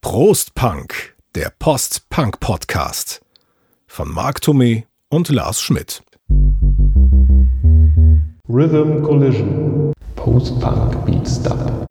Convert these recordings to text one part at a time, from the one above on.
Prost Punk, der Post-Punk-Podcast von Marc Thomé und Lars Schmidt. Rhythm Collision. Post-Punk Beats Dub.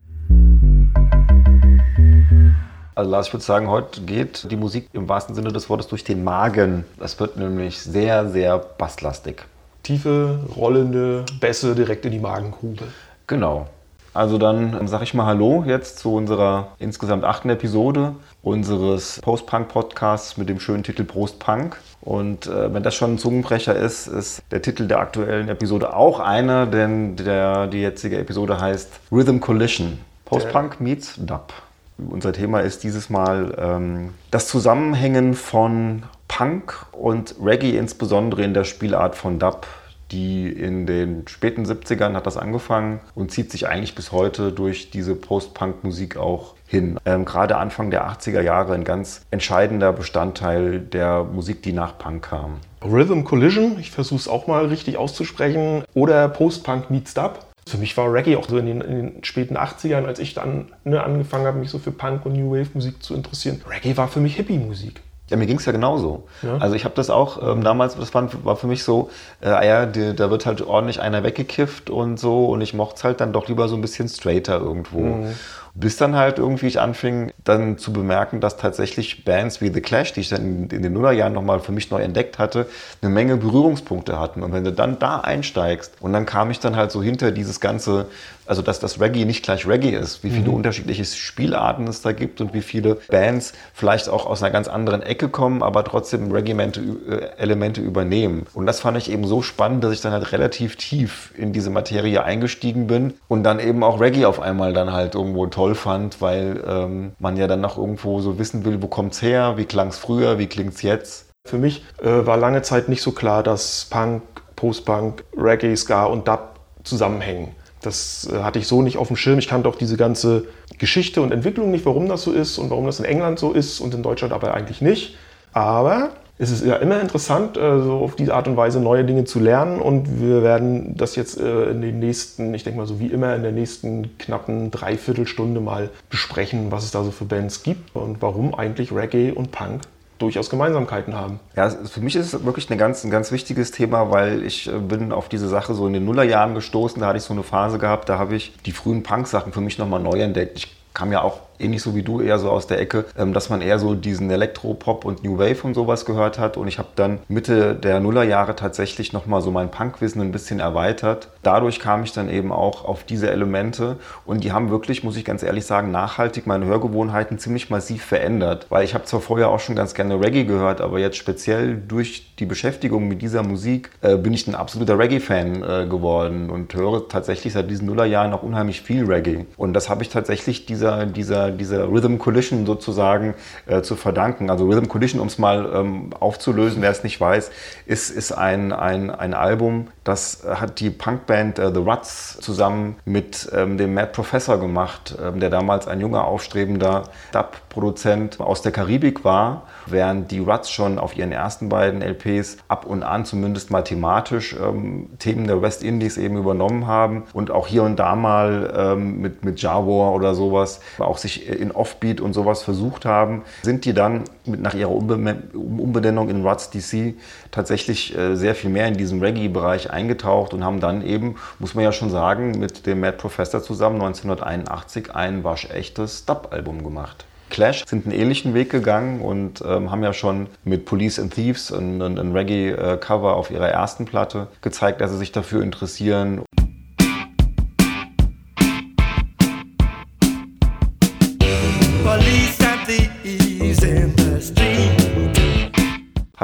Also Lars, ich würde sagen, heute geht die Musik im wahrsten Sinne des Wortes durch den Magen. Es wird nämlich sehr, sehr basslastig. Tiefe, rollende Bässe direkt in die Magengrube. Genau. Also dann sage ich mal Hallo jetzt zu unserer insgesamt achten Episode unseres Post-Punk-Podcasts mit dem schönen Titel Prost Punk. Und äh, wenn das schon ein Zungenbrecher ist, ist der Titel der aktuellen Episode auch einer, denn der, die jetzige Episode heißt Rhythm Collision. Post-Punk meets Dub. Unser Thema ist dieses Mal ähm, das Zusammenhängen von Punk und Reggae, insbesondere in der Spielart von Dub die in den späten 70ern hat das angefangen und zieht sich eigentlich bis heute durch diese Post-Punk-Musik auch hin. Ähm, gerade Anfang der 80er Jahre ein ganz entscheidender Bestandteil der Musik, die nach Punk kam. Rhythm Collision, ich versuche es auch mal richtig auszusprechen, oder Post-Punk meets Dub. Für mich war Reggae auch so in den, in den späten 80ern, als ich dann ne, angefangen habe, mich so für Punk und New Wave Musik zu interessieren. Reggae war für mich Hippie-Musik. Ja, mir ging es ja genauso. Ja. Also ich habe das auch ähm, damals, das war, war, für mich so, äh, ah ja, die, da wird halt ordentlich einer weggekifft und so und ich mochte es halt dann doch lieber so ein bisschen straighter irgendwo. Mhm. Bis dann halt irgendwie ich anfing, dann zu bemerken, dass tatsächlich Bands wie The Clash, die ich dann in, den Nullerjahren nochmal für mich neu entdeckt hatte, eine Menge Berührungspunkte hatten. Und wenn du dann da einsteigst und dann kam ich dann halt so hinter dieses ganze also dass das Reggae nicht gleich Reggae ist, wie viele mhm. unterschiedliche Spielarten es da gibt und wie viele Bands vielleicht auch aus einer ganz anderen Ecke kommen, aber trotzdem Reggae-Elemente übernehmen. Und das fand ich eben so spannend, dass ich dann halt relativ tief in diese Materie eingestiegen bin und dann eben auch Reggae auf einmal dann halt irgendwo toll fand, weil ähm, man ja dann noch irgendwo so wissen will, wo kommt's her, wie klang's früher, wie klingt's jetzt. Für mich äh, war lange Zeit nicht so klar, dass Punk, Post-Punk, Reggae, Ska und Dub zusammenhängen. Das äh, hatte ich so nicht auf dem Schirm. Ich kannte auch diese ganze Geschichte und Entwicklung nicht, warum das so ist und warum das in England so ist und in Deutschland aber eigentlich nicht. Aber es ist ja immer interessant, äh, so auf diese Art und Weise neue Dinge zu lernen und wir werden das jetzt äh, in den nächsten, ich denke mal so wie immer, in der nächsten knappen Dreiviertelstunde mal besprechen, was es da so für Bands gibt und warum eigentlich Reggae und Punk durchaus Gemeinsamkeiten haben. Ja, für mich ist es wirklich ein ganz, ein ganz wichtiges Thema, weil ich äh, bin auf diese Sache so in den Nullerjahren gestoßen. Da hatte ich so eine Phase gehabt, da habe ich die frühen Punk-Sachen für mich nochmal neu entdeckt. Ich kam ja auch ähnlich so wie du eher so aus der Ecke, ähm, dass man eher so diesen Elektro-Pop und New Wave und sowas gehört hat. Und ich habe dann Mitte der Nullerjahre tatsächlich nochmal so mein Punkwissen ein bisschen erweitert. Dadurch kam ich dann eben auch auf diese Elemente und die haben wirklich, muss ich ganz ehrlich sagen, nachhaltig meine Hörgewohnheiten ziemlich massiv verändert. Weil ich habe zwar vorher auch schon ganz gerne Reggae gehört, aber jetzt speziell durch die Beschäftigung mit dieser Musik äh, bin ich ein absoluter Reggae-Fan äh, geworden und höre tatsächlich seit diesen Nullerjahren auch unheimlich viel Reggae. Und das habe ich tatsächlich dieser, dieser dieser Rhythm Collision sozusagen äh, zu verdanken. Also Rhythm Collision, um es mal ähm, aufzulösen, wer es nicht weiß, ist, ist ein, ein, ein Album, das hat die Punkband äh, The Ruts zusammen mit ähm, dem Mad Professor gemacht, ähm, der damals ein junger, aufstrebender Dub-Produzent aus der Karibik war, während die Ruts schon auf ihren ersten beiden LPs ab und an zumindest mal thematisch ähm, Themen der West Indies eben übernommen haben und auch hier und da mal ähm, mit, mit Jawor oder sowas auch sich in Offbeat und sowas versucht haben, sind die dann mit, nach ihrer Umbenennung in Ruts DC tatsächlich äh, sehr viel mehr in diesem Reggae-Bereich eingetaucht und haben dann eben, muss man ja schon sagen, mit dem Mad Professor zusammen 1981 ein waschechtes Dub-Album gemacht. Clash sind einen ähnlichen Weg gegangen und ähm, haben ja schon mit Police and Thieves ein, ein, ein Reggae-Cover auf ihrer ersten Platte gezeigt, dass sie sich dafür interessieren.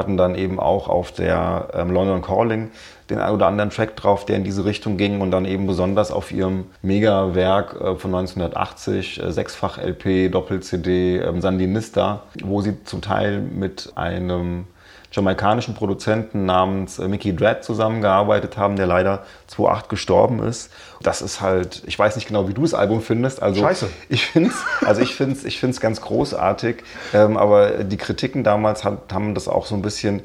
Hatten dann eben auch auf der ähm, London Calling den ein oder anderen Track drauf, der in diese Richtung ging und dann eben besonders auf ihrem Mega-Werk äh, von 1980, äh, sechsfach LP, Doppel-CD, ähm, Sandinista, wo sie zum Teil mit einem jamaikanischen Produzenten namens äh, Mickey Dredd zusammengearbeitet haben, der leider 2008 gestorben ist. Das ist halt, ich weiß nicht genau, wie du das Album findest. Also Scheiße. Ich finde es, also ich finde ich ganz großartig. Ähm, aber die Kritiken damals haben das auch so ein bisschen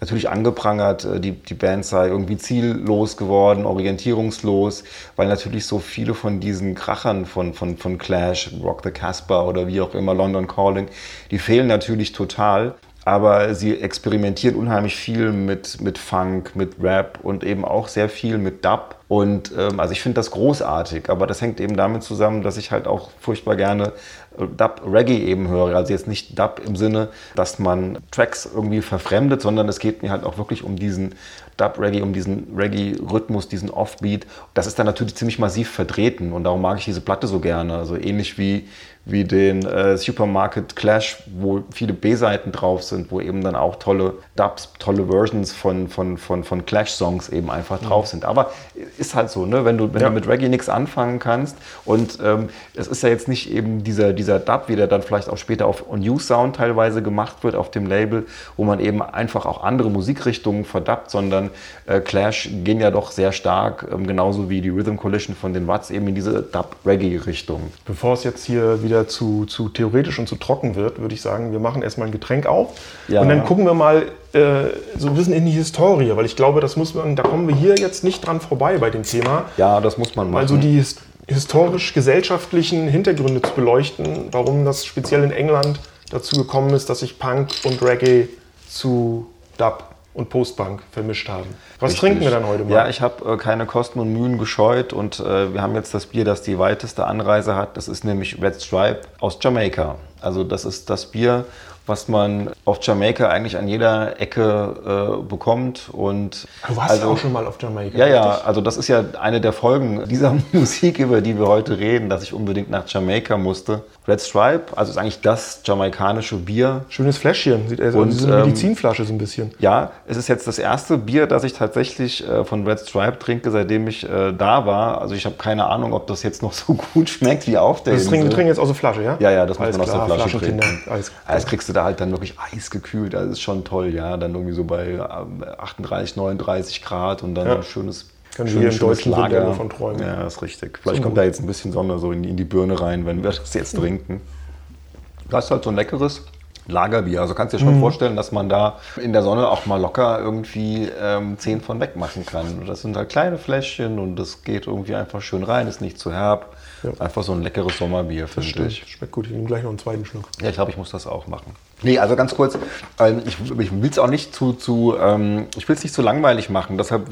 natürlich angeprangert, äh, die, die Band sei irgendwie ziellos geworden, orientierungslos, weil natürlich so viele von diesen Krachern von, von, von Clash, Rock the Casper oder wie auch immer, London Calling, die fehlen natürlich total aber sie experimentieren unheimlich viel mit, mit Funk, mit Rap und eben auch sehr viel mit Dub. Und ähm, also ich finde das großartig, aber das hängt eben damit zusammen, dass ich halt auch furchtbar gerne Dub Reggae eben höre. Also jetzt nicht Dub im Sinne, dass man Tracks irgendwie verfremdet, sondern es geht mir halt auch wirklich um diesen Dub Reggae, um diesen Reggae-Rhythmus, diesen Offbeat. Das ist dann natürlich ziemlich massiv vertreten und darum mag ich diese Platte so gerne. Also ähnlich wie wie den äh, Supermarket Clash, wo viele B-Seiten drauf sind, wo eben dann auch tolle Dubs, tolle Versions von, von, von, von Clash-Songs eben einfach drauf mhm. sind. Aber ist halt so, ne? wenn, du, wenn ja. du mit Reggae nichts anfangen kannst und ähm, es ist ja jetzt nicht eben dieser, dieser Dub, wie der dann vielleicht auch später auf New Sound teilweise gemacht wird auf dem Label, wo man eben einfach auch andere Musikrichtungen verdubbt, sondern äh, Clash gehen ja doch sehr stark, ähm, genauso wie die Rhythm Collision von den Watts, eben in diese Dub-Reggae-Richtung. Bevor es jetzt hier wieder zu, zu theoretisch und zu trocken wird, würde ich sagen, wir machen erstmal ein Getränk auf ja. und dann gucken wir mal äh, so ein bisschen in die Historie, weil ich glaube, das muss man, da kommen wir hier jetzt nicht dran vorbei bei dem Thema. Ja, das muss man machen. Also die historisch-gesellschaftlichen Hintergründe zu beleuchten, warum das speziell in England dazu gekommen ist, dass sich Punk und Reggae zu Dub und Postbank vermischt haben. Was Richtig. trinken wir dann heute mal? Ja, ich habe äh, keine Kosten und Mühen gescheut und äh, wir haben jetzt das Bier, das die weiteste Anreise hat. Das ist nämlich Red Stripe aus Jamaika. Also das ist das Bier, was man auf Jamaika eigentlich an jeder Ecke äh, bekommt. Und du warst also, auch schon mal auf Jamaika. Ja, ja, also das ist ja eine der Folgen dieser Musik, über die wir heute reden, dass ich unbedingt nach Jamaika musste. Red Stripe, also ist eigentlich das jamaikanische Bier. Schönes Fläschchen, sieht also und, eine ähm, Medizinflasche so ein bisschen. Ja, es ist jetzt das erste Bier, das ich tatsächlich äh, von Red Stripe trinke, seitdem ich äh, da war. Also ich habe keine Ahnung, ob das jetzt noch so gut schmeckt wie auf der das Insel. trinken jetzt aus der Flasche, ja? Ja, ja, das Alles muss man klar, aus der Flasche trinken. Alles Das kriegst du da halt dann wirklich eisgekühlt, das ist schon toll, ja. Dann irgendwie so bei 38, ähm, 39 Grad und dann ja. ein schönes können wir hier im deutschen Lager von träumen. Ja, das ist richtig. Vielleicht so kommt gut. da jetzt ein bisschen Sonne so in, in, die Birne rein, wenn wir das jetzt trinken. Das ist halt so ein leckeres Lagerbier. Also kannst du dir schon mhm. vorstellen, dass man da in der Sonne auch mal locker irgendwie ähm, zehn von weg machen kann. Das sind halt kleine Fläschchen und das geht irgendwie einfach schön rein, ist nicht zu herb. Ja. Einfach so ein leckeres Sommerbier, finde ich. Schmeckt gut. Ich nehme gleich noch einen zweiten Schluck. Ja, ich glaube, ich muss das auch machen. Nee, also ganz kurz, ähm, ich, ich will es auch nicht zu, zu ähm, ich will es nicht zu langweilig machen. Deshalb,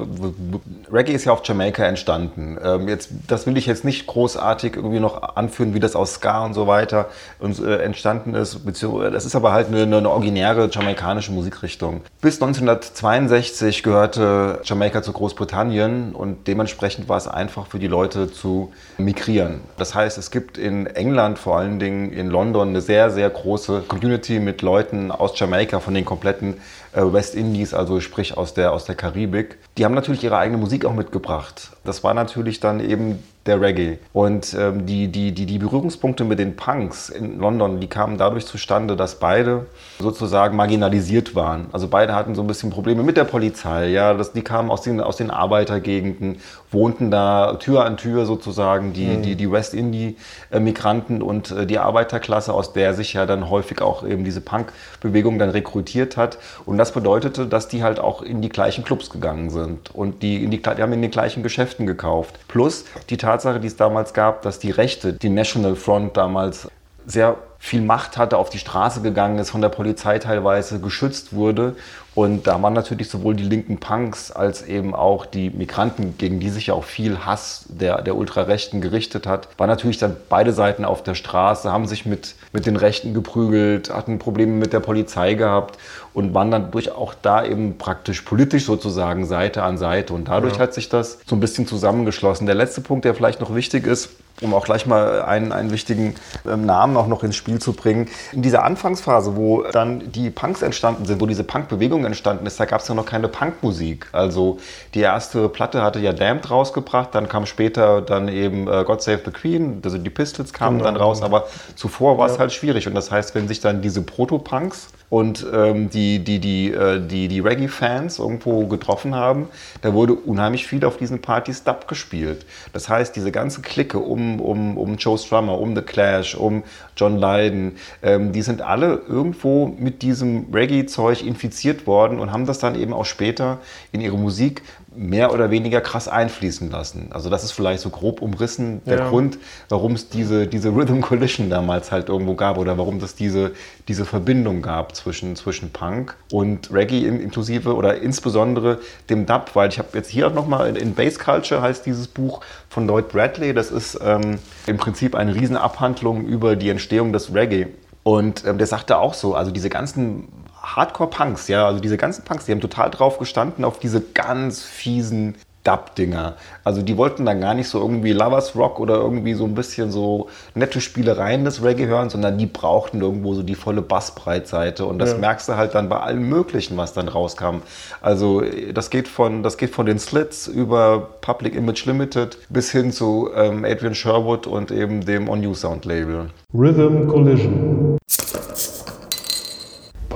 Reggae ist ja auf Jamaika entstanden. Ähm, jetzt, das will ich jetzt nicht großartig irgendwie noch anführen, wie das aus Ska und so weiter äh, entstanden ist. Das ist aber halt eine, eine originäre jamaikanische Musikrichtung. Bis 1962 gehörte Jamaika zu Großbritannien und dementsprechend war es einfach für die Leute zu migrieren. Das heißt, es gibt in England, vor allen Dingen in London, eine sehr, sehr große Community mit Leuten aus Jamaika, von den kompletten äh, West Indies, also sprich aus der, aus der Karibik. Die haben natürlich ihre eigene Musik auch mitgebracht. Das war natürlich dann eben der Reggae. Und ähm, die, die, die, die Berührungspunkte mit den Punks in London, die kamen dadurch zustande, dass beide sozusagen marginalisiert waren. Also beide hatten so ein bisschen Probleme mit der Polizei. Ja, das, die kamen aus den, aus den Arbeitergegenden, wohnten da Tür an Tür sozusagen, die, mhm. die, die West-Indie-Migranten und äh, die Arbeiterklasse, aus der sich ja dann häufig auch eben diese Punk-Bewegung dann rekrutiert hat. Und das bedeutete, dass die halt auch in die gleichen Clubs gegangen sind und die, in die, die haben in den gleichen Geschäften gekauft. Plus die Tatsache, die es damals gab, dass die Rechte, die National Front damals sehr viel Macht hatte, auf die Straße gegangen ist, von der Polizei teilweise geschützt wurde. Und da waren natürlich sowohl die linken Punks als eben auch die Migranten, gegen die sich ja auch viel Hass der, der Ultrarechten gerichtet hat, waren natürlich dann beide Seiten auf der Straße, haben sich mit, mit den Rechten geprügelt, hatten Probleme mit der Polizei gehabt und waren dann durch auch da eben praktisch politisch sozusagen Seite an Seite. Und dadurch ja. hat sich das so ein bisschen zusammengeschlossen. Der letzte Punkt, der vielleicht noch wichtig ist, um auch gleich mal einen, einen wichtigen ähm, Namen auch noch ins Spiel zu bringen. In dieser Anfangsphase, wo dann die Punks entstanden sind, wo diese Punk-Bewegung entstanden ist, da gab es ja noch keine Punkmusik. Also die erste Platte hatte ja Damned rausgebracht, dann kam später dann eben äh, God Save the Queen, also die Pistols kamen genau. dann raus, aber zuvor war es ja. halt schwierig. Und das heißt, wenn sich dann diese Proto-Punks und ähm, die, die, die, äh, die, die Reggae-Fans irgendwo getroffen haben, da wurde unheimlich viel auf diesen Partys Dub gespielt. Das heißt, diese ganze Clique um, um, um Joe Strummer, um The Clash, um John Lydon, ähm, die sind alle irgendwo mit diesem Reggae-Zeug infiziert worden und haben das dann eben auch später in ihre Musik mehr oder weniger krass einfließen lassen. Also das ist vielleicht so grob umrissen der ja. Grund, warum es diese, diese Rhythm Collision damals halt irgendwo gab oder warum es diese, diese Verbindung gab zwischen, zwischen Punk und Reggae inklusive oder insbesondere dem Dub, weil ich habe jetzt hier auch nochmal in, in Bass Culture heißt dieses Buch von Lloyd Bradley, das ist ähm, im Prinzip eine Riesenabhandlung über die Entstehung des Reggae. Und ähm, der sagte auch so, also diese ganzen Hardcore-Punks, ja, also diese ganzen Punks, die haben total drauf gestanden, auf diese ganz fiesen Dub-Dinger. Also die wollten dann gar nicht so irgendwie Lovers Rock oder irgendwie so ein bisschen so nette Spielereien des Reggae hören, sondern die brauchten irgendwo so die volle Bassbreitseite und das ja. merkst du halt dann bei allem Möglichen, was dann rauskam. Also das geht von, das geht von den Slits über Public Image Limited bis hin zu ähm, Adrian Sherwood und eben dem On New Sound Label. Rhythm Collision.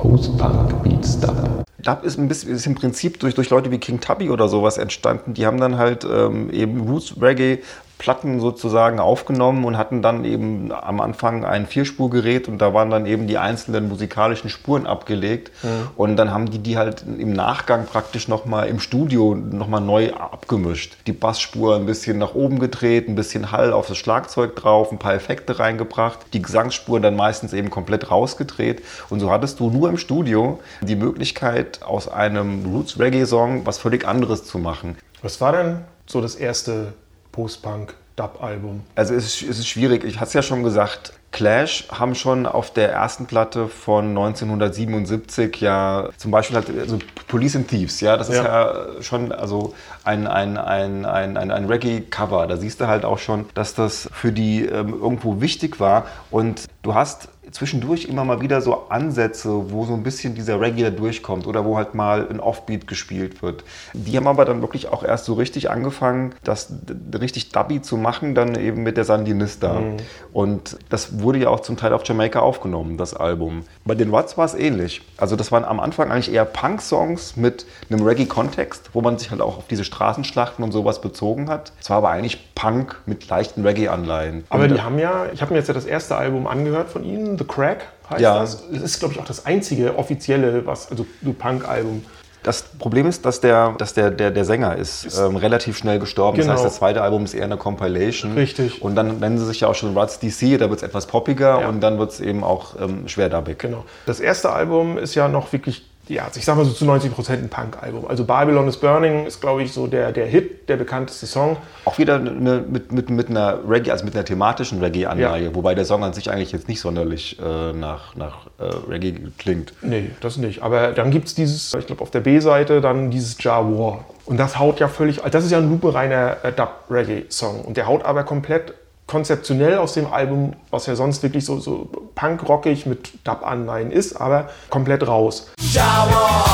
Post-Punk Beats Dub. Dub ist, ein bisschen, ist im Prinzip durch, durch Leute wie King Tubby oder sowas entstanden. Die haben dann halt ähm, eben Roots Reggae Platten sozusagen aufgenommen und hatten dann eben am Anfang ein Vierspurgerät und da waren dann eben die einzelnen musikalischen Spuren abgelegt mhm. und dann haben die die halt im Nachgang praktisch nochmal im Studio nochmal neu abgemischt. Die Bassspur ein bisschen nach oben gedreht, ein bisschen Hall auf das Schlagzeug drauf, ein paar Effekte reingebracht, die Gesangsspuren dann meistens eben komplett rausgedreht und so hattest du nur im Studio die Möglichkeit aus einem Roots Reggae Song was völlig anderes zu machen. Was war denn so das erste Post-Punk Dub-Album? Also es ist, es ist schwierig. Ich hatte es ja schon gesagt, Clash haben schon auf der ersten Platte von 1977 ja zum Beispiel halt also Police and Thieves, ja, das ist ja, ja schon also ein, ein, ein, ein, ein, ein Reggae-Cover. Da siehst du halt auch schon, dass das für die ähm, irgendwo wichtig war und du hast zwischendurch immer mal wieder so Ansätze, wo so ein bisschen dieser Reggae da durchkommt oder wo halt mal ein Offbeat gespielt wird. Die haben aber dann wirklich auch erst so richtig angefangen, das richtig dubby zu machen, dann eben mit der Sandinista. Mhm. Und das wurde ja auch zum Teil auf Jamaika aufgenommen, das Album. Bei den Watts war es ähnlich. Also das waren am Anfang eigentlich eher Punk-Songs mit einem Reggae-Kontext, wo man sich halt auch auf diese Straßenschlachten und sowas bezogen hat. Es war aber eigentlich Punk mit leichten Reggae-Anleihen. Aber und die haben ja, ich habe mir jetzt ja das erste Album angehört von ihnen, The Crack heißt ja. das. Das ist, glaube ich, auch das einzige offizielle, was, also Punk-Album. Das Problem ist, dass der, dass der, der, der Sänger ist, ist ähm, relativ schnell gestorben. Genau. Das heißt, das zweite Album ist eher eine Compilation. Richtig. Und dann nennen sie sich ja auch schon Ruts DC, da wird es etwas poppiger ja. und dann wird es eben auch ähm, schwerdabbig. Genau. Das erste Album ist ja noch wirklich ja, also ich sag mal so zu 90 Prozent ein Punk-Album. Also Babylon is Burning ist, glaube ich, so der, der Hit, der bekannteste Song. Auch wieder eine, mit, mit, mit einer Reggae, also mit einer thematischen Reggae-Anlage, ja. wobei der Song an sich eigentlich jetzt nicht sonderlich äh, nach, nach äh, Reggae klingt. Nee, das nicht. Aber dann gibt es dieses, ich glaube auf der B-Seite, dann dieses Jar War. Und das haut ja völlig, das ist ja ein lupereiner äh, Dub-Reggae-Song. Und der haut aber komplett konzeptionell aus dem Album, was ja sonst wirklich so, so punkrockig mit Dub-Anleihen ist, aber komplett raus. Jawa,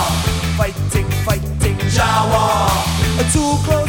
fighting, fighting, Jawa, too close,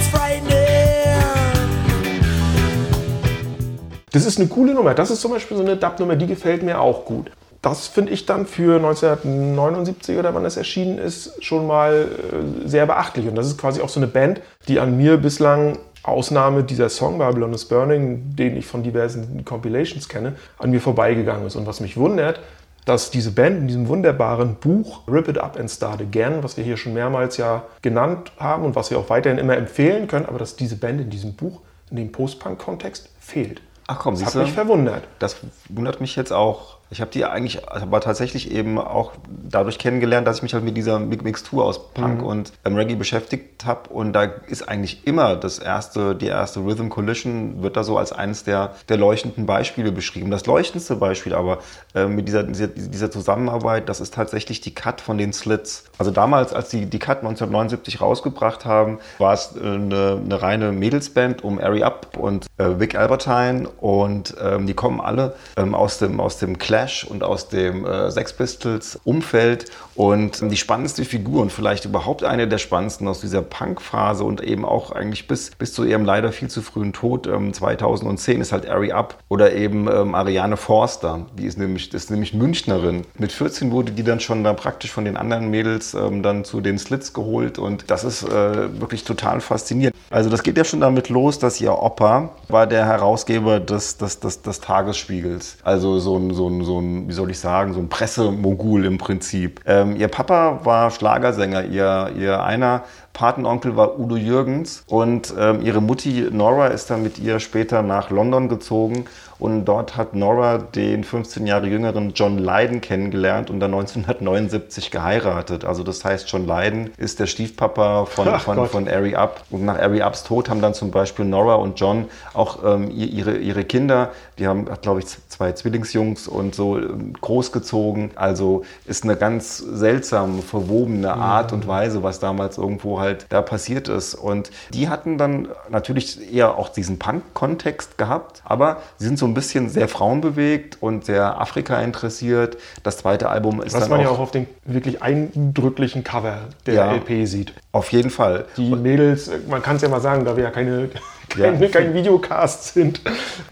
Das ist eine coole Nummer. Das ist zum Beispiel so eine Dub-Nummer, die gefällt mir auch gut. Das finde ich dann für 1979 oder wann das erschienen ist, schon mal äh, sehr beachtlich. Und das ist quasi auch so eine Band, die an mir bislang Ausnahme dieser Song Babylon is Burning, den ich von diversen Compilations kenne, an mir vorbeigegangen ist. Und was mich wundert, dass diese Band in diesem wunderbaren Buch Rip It Up and Start Again, was wir hier schon mehrmals ja genannt haben und was wir auch weiterhin immer empfehlen können, aber dass diese Band in diesem Buch, in dem Post-Punk-Kontext, fehlt. Ach komm, das hat mich verwundert. Das wundert mich jetzt auch. Ich habe die eigentlich aber tatsächlich eben auch dadurch kennengelernt, dass ich mich halt mit dieser Mixtur aus Punk mhm. und ähm, Reggae beschäftigt habe. Und da ist eigentlich immer das erste, die erste Rhythm Collision wird da so als eines der, der leuchtenden Beispiele beschrieben. Das leuchtendste Beispiel aber äh, mit dieser, dieser, dieser, Zusammenarbeit, das ist tatsächlich die Cut von den Slits. Also damals, als die die Cut 1979 rausgebracht haben, war es äh, eine, eine, reine Mädelsband um Ari Up und äh, Vic Albertine und ähm, die kommen alle ähm, aus dem, aus dem Clash Clash und aus dem äh, Sex Pistols Umfeld und die spannendste Figur und vielleicht überhaupt eine der spannendsten aus dieser Punk-Phase und eben auch eigentlich bis, bis zu ihrem leider viel zu frühen Tod ähm, 2010 ist halt Ari Up oder eben ähm, Ariane Forster. Die ist nämlich, ist nämlich Münchnerin. Mit 14 wurde die dann schon da praktisch von den anderen Mädels ähm, dann zu den Slits geholt und das ist äh, wirklich total faszinierend. Also das geht ja schon damit los, dass ihr Opa war der Herausgeber des, des, des, des Tagesspiegels. Also so ein, so, ein, so ein, wie soll ich sagen, so ein Pressemogul im Prinzip. Ähm, ihr Papa war Schlagersänger, ihr, ihr einer Patenonkel war Udo Jürgens und ähm, ihre Mutti Nora ist dann mit ihr später nach London gezogen und dort hat Nora den 15 Jahre jüngeren John Lydon kennengelernt und dann 1979 geheiratet. Also das heißt, John Lydon ist der Stiefpapa von, Ach von, von Ari Up. Und nach Ari Ups Tod haben dann zum Beispiel Nora und John auch ähm, ihre, ihre Kinder, die haben, glaube ich, zwei Zwillingsjungs und so ähm, großgezogen. Also ist eine ganz seltsam verwobene Art mhm. und Weise, was damals irgendwo halt da passiert ist. Und die hatten dann natürlich eher auch diesen Punk-Kontext gehabt, aber sie sind so ein bisschen sehr frauenbewegt und sehr Afrika interessiert. Das zweite Album ist Was dann man auch, ja auch auf den wirklich eindrücklichen Cover der ja, LP sieht. Auf jeden Fall. Die Mädels, man kann es ja mal sagen, da wir ja keine kein, ja. kein Videocast sind,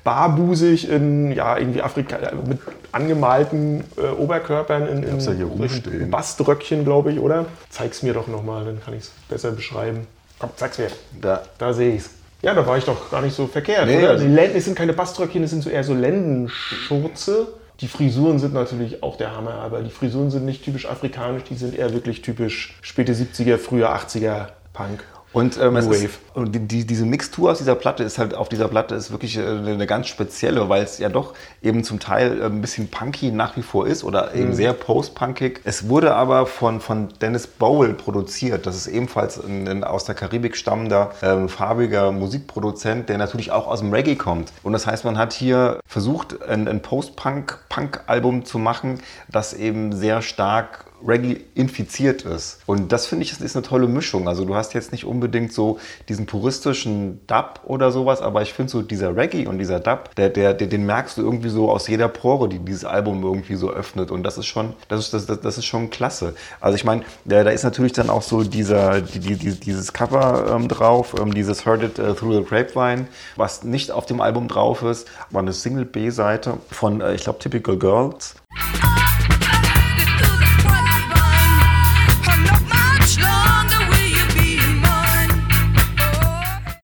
barbusig in ja irgendwie Afrika mit angemalten äh, Oberkörpern in, in, ja Baströckchen, glaube ich, oder? Zeig's mir doch nochmal, dann kann ich es besser beschreiben. Komm, zeig's mir. Da, da sehe ich's. Ja, da war ich doch gar nicht so verkehrt. Nee, oder? Also es sind keine Baströckchen, es sind so eher so Lendenschurze. Die Frisuren sind natürlich auch der Hammer, aber die Frisuren sind nicht typisch afrikanisch, die sind eher wirklich typisch späte 70er, frühe 80er Punk. Und, ähm, ist, die, diese Mixtur aus dieser Platte ist halt auf dieser Platte ist wirklich äh, eine ganz spezielle, weil es ja doch eben zum Teil äh, ein bisschen punky nach wie vor ist oder eben mhm. sehr post-punkig. Es wurde aber von, von Dennis Bowl produziert. Das ist ebenfalls ein, ein aus der Karibik stammender ähm, farbiger Musikproduzent, der natürlich auch aus dem Reggae kommt. Und das heißt, man hat hier versucht, ein, ein Post-Punk-Punk-Album zu machen, das eben sehr stark Reggae infiziert ist. Und das finde ich ist eine tolle Mischung. Also du hast jetzt nicht unbedingt so diesen puristischen Dub oder sowas, aber ich finde so dieser Reggae und dieser Dub, der, der, den merkst du irgendwie so aus jeder Pore, die dieses Album irgendwie so öffnet. Und das ist schon, das ist, das, das ist schon klasse. Also ich meine, da, ist natürlich dann auch so dieser, die, die, dieses Cover ähm, drauf, ähm, dieses Heard It uh, Through the Grapevine, was nicht auf dem Album drauf ist, war eine Single B-Seite von, äh, ich glaube, Typical Girls.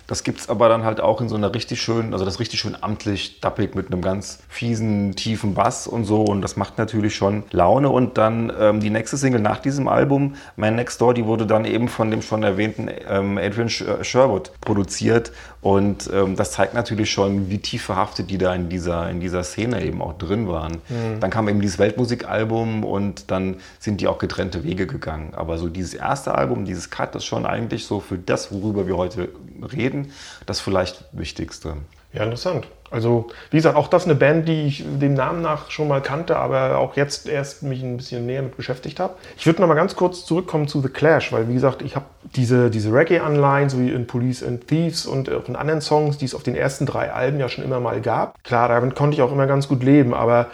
Das gibt es aber dann halt auch in so einer richtig schönen, also das richtig schön amtlich, dappig mit einem ganz fiesen, tiefen Bass und so. Und das macht natürlich schon Laune. Und dann ähm, die nächste Single nach diesem Album, Man Next Door, die wurde dann eben von dem schon erwähnten ähm, Adrian Sherwood produziert. Und ähm, das zeigt natürlich schon, wie tief verhaftet die da in dieser, in dieser Szene eben auch drin waren. Mhm. Dann kam eben dieses Weltmusikalbum und dann sind die auch getrennte Wege gegangen. Aber so dieses erste Album, dieses Cut, ist schon eigentlich so für das, worüber wir heute reden, das vielleicht Wichtigste. Ja, interessant. Also, wie gesagt, auch das eine Band, die ich dem Namen nach schon mal kannte, aber auch jetzt erst mich ein bisschen näher mit beschäftigt habe. Ich würde noch mal ganz kurz zurückkommen zu The Clash, weil, wie gesagt, ich habe diese, diese Reggae-Anleihen, so wie in Police and Thieves und auch in anderen Songs, die es auf den ersten drei Alben ja schon immer mal gab. Klar, damit konnte ich auch immer ganz gut leben, aber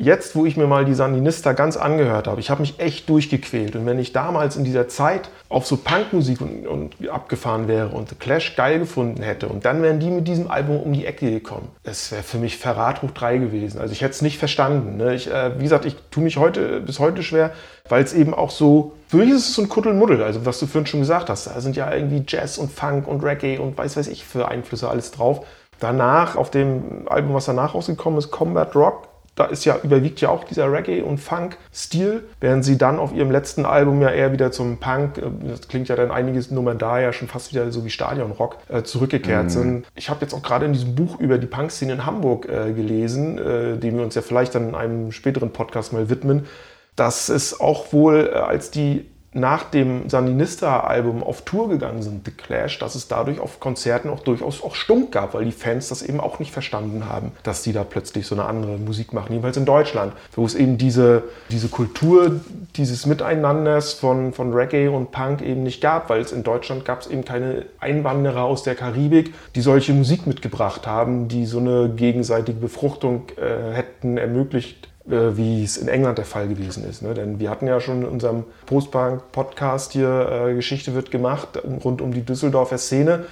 jetzt, wo ich mir mal die Sandinista ganz angehört habe, ich habe mich echt durchgequält. Und wenn ich damals in dieser Zeit auf so Punkmusik und, und, abgefahren wäre und The Clash geil gefunden hätte und dann wären die mit diesem Album um die Ecke gekommen, das wäre für mich Verrat hoch 3 gewesen. Also ich hätte es nicht verstanden. Ne? Ich, äh, wie gesagt, ich tue mich heute bis heute schwer, weil es eben auch so, für mich ist es so ein Kuddelmuddel, also was du vorhin schon gesagt hast. Da sind ja irgendwie Jazz und Funk und Reggae und weiß weiß ich für Einflüsse alles drauf. Danach, auf dem Album, was danach rausgekommen ist, Combat Rock, da ist ja, überwiegt ja auch dieser Reggae- und Funk-Stil, während sie dann auf ihrem letzten Album ja eher wieder zum Punk, äh, das klingt ja dann einiges Nummern da ja schon fast wieder so wie Stadionrock, äh, zurückgekehrt mhm. sind. Ich habe jetzt auch gerade in diesem Buch über die Punk-Szene in Hamburg äh, gelesen, äh, dem wir uns ja vielleicht dann in einem späteren Podcast mal widmen, dass es auch wohl, äh, als die nach dem Sandinista-Album auf Tour gegangen sind, The Clash, dass es dadurch auf Konzerten auch durchaus auch Stunk gab, weil die Fans das eben auch nicht verstanden haben, dass die da plötzlich so eine andere Musik machen, jedenfalls in Deutschland, wo es eben diese, diese Kultur dieses Miteinanders von, von Reggae und Punk eben nicht gab, weil es in Deutschland gab es eben keine Einwanderer aus der Karibik, die solche Musik mitgebracht haben, die so eine gegenseitige Befruchtung äh, hätten ermöglicht wie es in England der Fall gewesen ist. Ne? Denn wir hatten ja schon in unserem Postbank-Podcast hier äh, Geschichte wird gemacht rund um die Düsseldorfer Szene.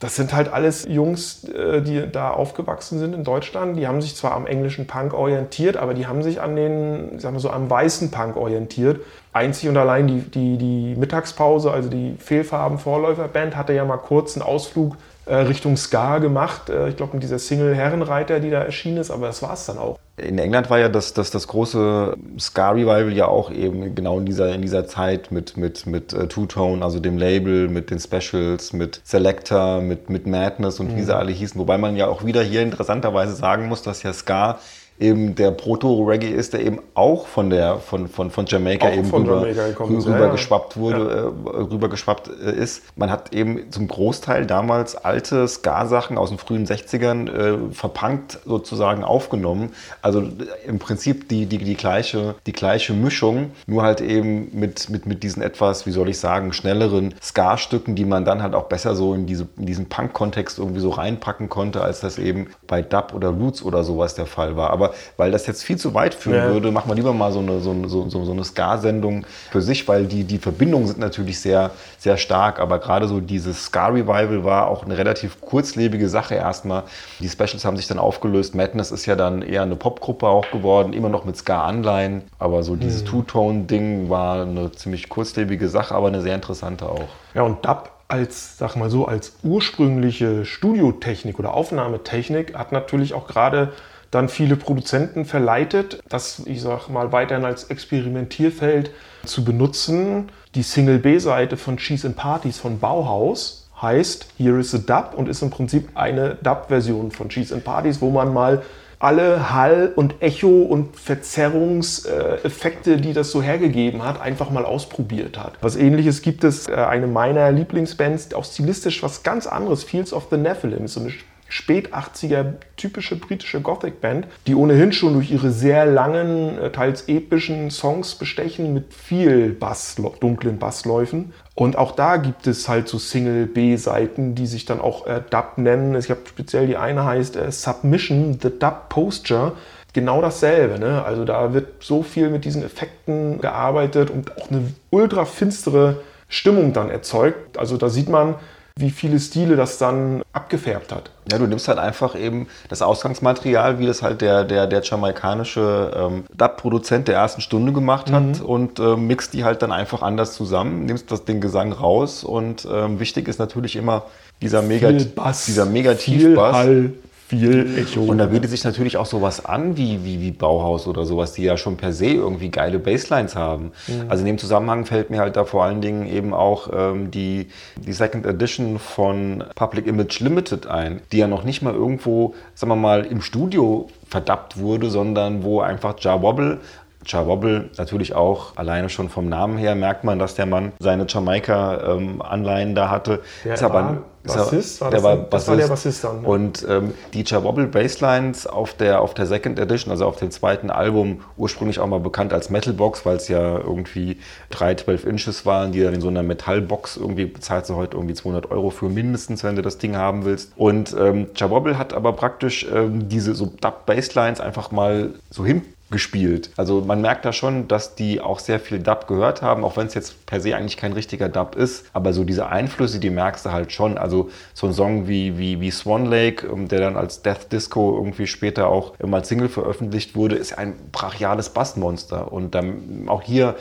Das sind halt alles Jungs, äh, die da aufgewachsen sind in Deutschland. Die haben sich zwar am englischen Punk orientiert, aber die haben sich an den, sagen wir so, am weißen Punk orientiert. Einzig und allein die, die, die Mittagspause, also die Fehlfarben-Vorläuferband, hatte ja mal kurz einen Ausflug äh, Richtung Ska gemacht. Äh, ich glaube, mit dieser Single Herrenreiter, die da erschienen ist, aber das war es dann auch. In England war ja das, das, das große Ska-Revival ja auch eben genau in dieser, in dieser Zeit mit, mit, mit uh, Two-Tone, also dem Label, mit den Specials, mit Selector, mit, mit Madness und mhm. wie sie alle hießen. Wobei man ja auch wieder hier interessanterweise sagen muss, dass ja Ska eben der Proto-Reggae ist, der eben auch von, der, von, von, von Jamaika auch eben von rüber, Jamaika rüber ja, geschwappt wurde, ja. äh, rüber geschwappt äh, ist. Man hat eben zum Großteil damals alte Ska-Sachen aus den frühen 60ern äh, verpunkt sozusagen aufgenommen. Also äh, im Prinzip die, die, die, gleiche, die gleiche Mischung, nur halt eben mit, mit, mit diesen etwas, wie soll ich sagen, schnelleren Ska-Stücken, die man dann halt auch besser so in, diese, in diesen Punk-Kontext irgendwie so reinpacken konnte, als das eben bei Dub oder Roots oder sowas der Fall war. Aber aber weil das jetzt viel zu weit führen ja. würde, machen wir lieber mal so eine, so, so, so eine Ska-Sendung für sich, weil die, die Verbindungen sind natürlich sehr, sehr stark. Aber gerade so dieses Ska-Revival war auch eine relativ kurzlebige Sache erstmal. Die Specials haben sich dann aufgelöst. Madness ist ja dann eher eine Popgruppe auch geworden, immer noch mit Ska-Anleihen. Aber so dieses mhm. Two-Tone-Ding war eine ziemlich kurzlebige Sache, aber eine sehr interessante auch. Ja, und Dub als, sag mal so, als ursprüngliche Studiotechnik oder Aufnahmetechnik hat natürlich auch gerade dann viele Produzenten verleitet, das, ich sag mal, weiterhin als Experimentierfeld zu benutzen. Die Single B-Seite von Cheese and Parties von Bauhaus heißt Here is a Dub und ist im Prinzip eine Dub-Version von Cheese and Parties, wo man mal alle Hall- und Echo- und Verzerrungseffekte, die das so hergegeben hat, einfach mal ausprobiert hat. Was ähnliches gibt es, äh, eine meiner Lieblingsbands, auch stilistisch was ganz anderes, Fields of the Nephilim, so eine spät 80er typische britische Gothic-Band, die ohnehin schon durch ihre sehr langen, äh, teils epischen Songs bestechen mit viel Bass, dunklen Bassläufen. Und auch da gibt es halt so Single-B-Seiten, die sich dann auch äh, Dub nennen. Ich habe speziell die eine heißt äh, Submission, The Dub Posture. Genau dasselbe. Ne? Also da wird so viel mit diesen Effekten gearbeitet und auch eine ultra finstere Stimmung dann erzeugt. Also da sieht man, wie viele Stile das dann abgefärbt hat. Ja, du nimmst halt einfach eben das Ausgangsmaterial, wie das halt der, der, der jamaikanische ähm, Dub-Produzent der ersten Stunde gemacht hat mhm. und äh, mixt die halt dann einfach anders zusammen, nimmst das, den Gesang raus und ähm, wichtig ist natürlich immer dieser mega, Bass, dieser mega Tiefbass. Hall, viel Echo. Und da bietet sich natürlich auch sowas an wie, wie, wie Bauhaus oder sowas, die ja schon per se irgendwie geile Basslines haben. Mhm. Also in dem Zusammenhang fällt mir halt da vor allen Dingen eben auch ähm, die, die Second Edition von Public Image Limited ein, die ja noch nicht mal irgendwo, sagen wir mal, im Studio verdappt wurde, sondern wo einfach Ja Wobble Chawobble natürlich auch, alleine schon vom Namen her merkt man, dass der Mann seine Jamaika-Anleihen ähm, da hatte. Der ist aber ein, Bassist, war der, war Bassist. das war der Bassist dann. Ja. Und ähm, die Chawobble Basslines auf der, auf der Second Edition, also auf dem zweiten Album, ursprünglich auch mal bekannt als Metalbox, weil es ja irgendwie drei 12 Inches waren, die dann in so einer Metallbox irgendwie bezahlst du heute irgendwie 200 Euro für mindestens, wenn du das Ding haben willst. Und ähm, Chawobble hat aber praktisch ähm, diese so Dub Basslines einfach mal so hin gespielt. Also man merkt da schon, dass die auch sehr viel Dub gehört haben, auch wenn es jetzt per se eigentlich kein richtiger Dub ist. Aber so diese Einflüsse, die merkst du halt schon. Also so ein Song wie, wie, wie Swan Lake, ähm, der dann als Death Disco irgendwie später auch immer als Single veröffentlicht wurde, ist ein brachiales Bassmonster. Und dann auch hier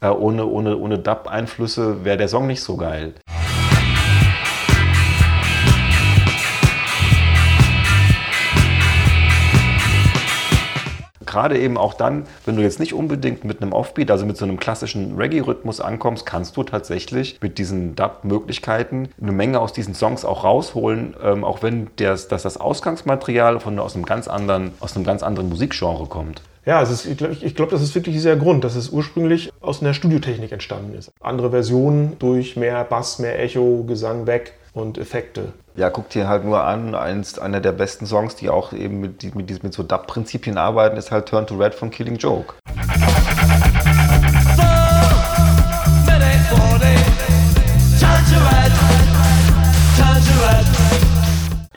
äh, ohne, ohne, ohne Dub-Einflüsse wäre der Song nicht so geil. Gerade eben auch dann, wenn du jetzt nicht unbedingt mit einem Offbeat, also mit so einem klassischen Reggae-Rhythmus ankommst, kannst du tatsächlich mit diesen Dub-Möglichkeiten eine Menge aus diesen Songs auch rausholen, ähm, auch wenn das, dass das Ausgangsmaterial von, aus, einem ganz anderen, aus einem ganz anderen Musikgenre kommt. Ja, ist, ich glaube, glaub, das ist wirklich dieser Grund, dass es ursprünglich aus einer Studiotechnik entstanden ist. Andere Versionen durch mehr Bass, mehr Echo, Gesang weg und Effekte. Ja, guck dir halt nur an, eins, einer der besten Songs, die auch eben mit, mit, mit so Dub-Prinzipien arbeiten, ist halt Turn to Red von Killing Joke.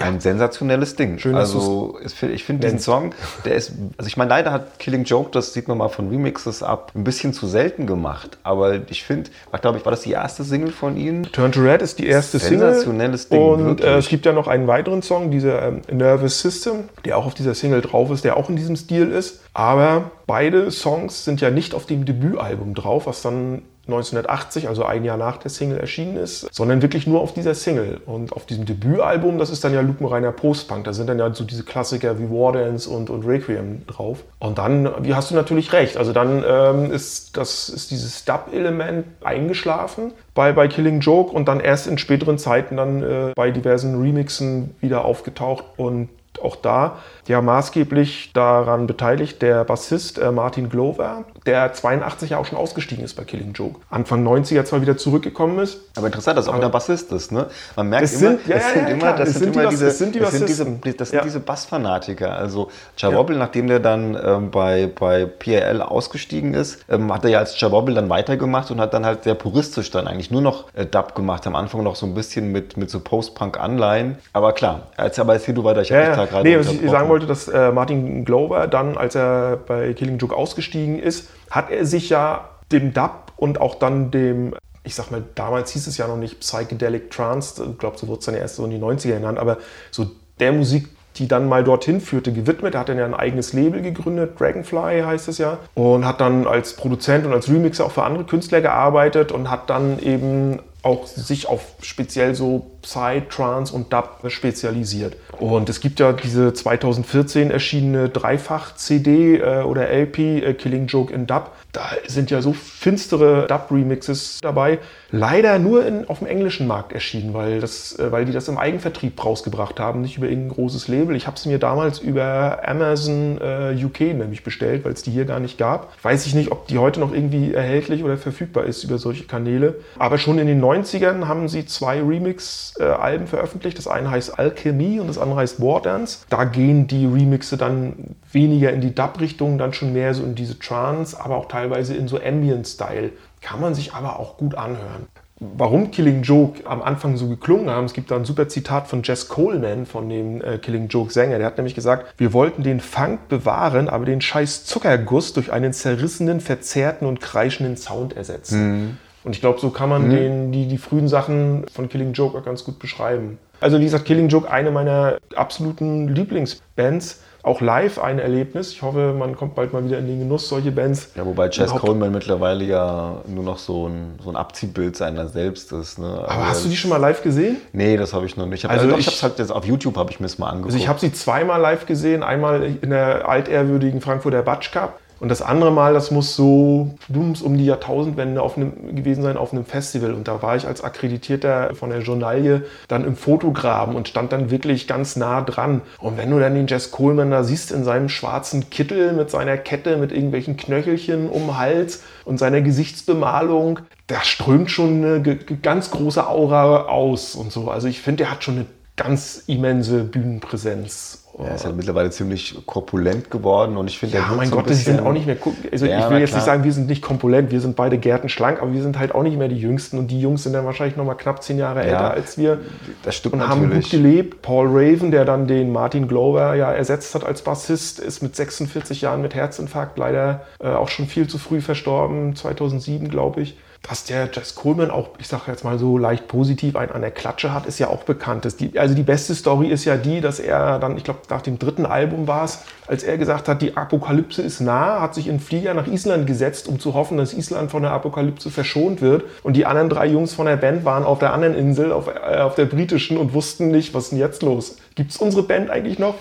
Ein sensationelles Ding. Schön, also ich finde diesen. Song, der ist, also ich meine, leider hat Killing Joke, das sieht man mal von Remixes ab, ein bisschen zu selten gemacht. Aber ich finde, war glaube ich, war das die erste Single von ihnen? Turn to Red ist die erste Single. Sensationelles Ding, Und äh, es gibt ja noch einen weiteren Song, dieser ähm, Nervous System, der auch auf dieser Single drauf ist, der auch in diesem Stil ist. Aber beide Songs sind ja nicht auf dem Debütalbum drauf, was dann 1980, also ein Jahr nach der Single erschienen ist, sondern wirklich nur auf dieser Single. Und auf diesem Debütalbum, das ist dann ja lupenreiner Postpunk. Da sind dann ja so diese Klassiker wie War Dance und, und Requiem drauf. Und dann, wie hast du natürlich recht, also dann ähm, ist, das, ist dieses Dub-Element eingeschlafen bei, bei Killing Joke und dann erst in späteren Zeiten dann äh, bei diversen Remixen wieder aufgetaucht und auch da ja maßgeblich daran beteiligt der Bassist äh, Martin Glover, der 82 ja auch schon ausgestiegen ist bei Killing Joke. Anfang 90er zwar wieder zurückgekommen ist. Aber interessant, dass auch der Bassist ist, ne? Man merkt Es immer, sind- ja, es ja, sind ja, immer, das es sind immer diese, es sind die das sind diese, das sind diese Bassfanatiker. Also Jawobble, nachdem der dann ähm, bei, bei PRL ausgestiegen ist, ähm, hat er ja als Jawobble dann weitergemacht und hat dann halt sehr puristisch dann eigentlich nur noch äh, Dub gemacht. Am Anfang noch so ein bisschen mit, mit so Post-Punk-Anleihen. Aber klar, als aber erzähl du weiter, ich hab Ja, dich da gerade Nee, was ich sagen wollte, dass äh, Martin Glover dann, als er bei Killing Joke ausgestiegen ist, hat er sich ja dem Dub und auch dann dem, ich sag mal, damals hieß es ja noch nicht Psychedelic Trance, ich glaube, so wurde es dann erst so in die 90er genannt, aber so der Musik, die dann mal dorthin führte, gewidmet. Er hat dann ja ein eigenes Label gegründet, Dragonfly heißt es ja, und hat dann als Produzent und als Remixer auch für andere Künstler gearbeitet und hat dann eben auch sich auf speziell so Psy, Trance und Dub spezialisiert. Und es gibt ja diese 2014 erschienene Dreifach-CD äh, oder LP, äh, Killing Joke in Dub. Da sind ja so finstere Dub-Remixes dabei. Leider nur in, auf dem englischen Markt erschienen, weil, das, äh, weil die das im Eigenvertrieb rausgebracht haben, nicht über irgendein großes Label. Ich habe es mir damals über Amazon äh, UK nämlich bestellt, weil es die hier gar nicht gab. Weiß ich nicht, ob die heute noch irgendwie erhältlich oder verfügbar ist über solche Kanäle. Aber schon in den 90ern haben sie zwei Remix-Alben veröffentlicht. Das eine heißt Alchemy und das andere heißt War Dance. Da gehen die Remixe dann weniger in die Dub-Richtung, dann schon mehr so in diese Trance, aber auch teilweise in so Ambient-Style. Kann man sich aber auch gut anhören. Warum Killing Joke am Anfang so geklungen haben, es gibt da ein super Zitat von Jess Coleman, von dem äh, Killing Joke Sänger. Der hat nämlich gesagt, wir wollten den Funk bewahren, aber den scheiß Zuckerguss durch einen zerrissenen, verzerrten und kreischenden Sound ersetzen. Und ich glaube, so kann man den, die, die frühen Sachen von Killing Joke auch ganz gut beschreiben. Also wie gesagt, Killing Joke eine meiner absoluten Lieblingsbands. Auch live ein Erlebnis. Ich hoffe, man kommt bald mal wieder in den Genuss, solche Bands. Ja, wobei überhaupt- Coleman mittlerweile ja nur noch so ein, so ein Abziehbild seiner selbst ist. Ne? Aber hast du die schon mal live gesehen? Nee, das habe ich noch nicht. Ich hab, Also also, doch, ich- ich habe halt jetzt auf YouTube habe ich mir das mal angeguckt. Also ich habe sie zweimal live gesehen. Einmal in der altehrwürdigen Frankfurter Batsch Cup. Und das andere Mal, das muss so dums um die Jahrtausendwende auf einem, gewesen sein auf einem Festival. Und da war ich als Akkreditierter von der Journalie dann im Fotograben und stand dann wirklich ganz nah dran. Und wenn du dann den Jess Coleman da siehst in seinem schwarzen Kittel mit seiner Kette, mit irgendwelchen Knöchelchen um den Hals und seiner Gesichtsbemalung, da strömt schon eine ganz große Aura aus und so. Also ich finde, der hat schon eine ganz immense Bühnenpräsenz. Er ist halt mittlerweile ziemlich korpulent geworden und ich finde, Ja, mein so Gott, wir sind bisschen- auch nicht mehr. Also Ja, ich will jetzt klar. nicht sagen, wir sind nicht komponent, wir sind beide gärtenschlank, aber wir sind halt auch nicht mehr die Jüngsten und die Jungs sind dann wahrscheinlich noch mal knapp zehn Jahre älter als wir Das stimmt und haben gut natürlich. gelebt. Paul Raven, der dann den Martin Glover ja ersetzt hat als Bassist, ist mit 46 Jahren mit Herzinfarkt leider äh, auch schon viel zu früh verstorben, 2007 glaube ich. Dass der Jess Coleman auch, ich sage jetzt mal so leicht positiv, einen an der Klatsche hat, ist ja auch bekannt. Die, also die beste Story ist ja die, dass er dann, ich glaube nach dem dritten Album war es, als er gesagt hat, die Apokalypse ist nah, hat sich in Flieger nach Island gesetzt, um zu hoffen, dass Island von der Apokalypse verschont wird. Und die anderen drei Jungs von der Band waren auf der anderen Insel, auf, äh, auf der britischen und wussten nicht, was ist denn jetzt los? Gibt es unsere Band eigentlich noch?